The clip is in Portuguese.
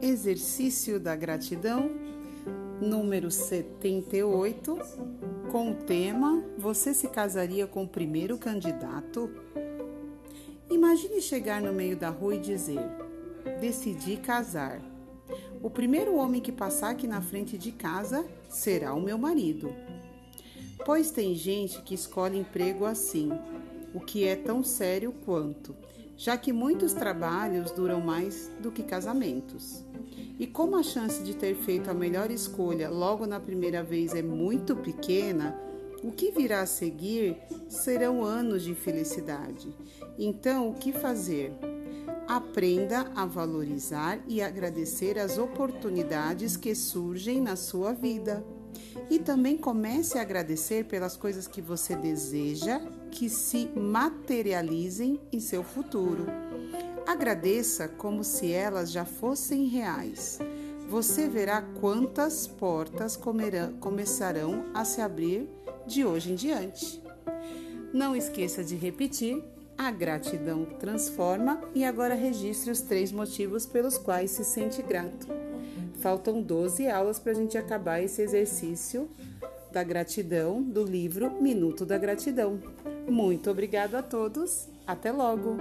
Exercício da Gratidão, número 78, com o tema Você se casaria com o primeiro candidato? Imagine chegar no meio da rua e dizer: Decidi casar. O primeiro homem que passar aqui na frente de casa será o meu marido. Pois tem gente que escolhe emprego assim, o que é tão sério quanto já que muitos trabalhos duram mais do que casamentos. E como a chance de ter feito a melhor escolha logo na primeira vez é muito pequena, o que virá a seguir serão anos de felicidade. Então, o que fazer? Aprenda a valorizar e agradecer as oportunidades que surgem na sua vida. E também comece a agradecer pelas coisas que você deseja que se materializem em seu futuro. Agradeça como se elas já fossem reais. Você verá quantas portas comerão, começarão a se abrir de hoje em diante. Não esqueça de repetir: a gratidão transforma e agora registre os três motivos pelos quais se sente grato. Faltam 12 aulas para a gente acabar esse exercício da gratidão do livro Minuto da Gratidão. Muito obrigado a todos. Até logo!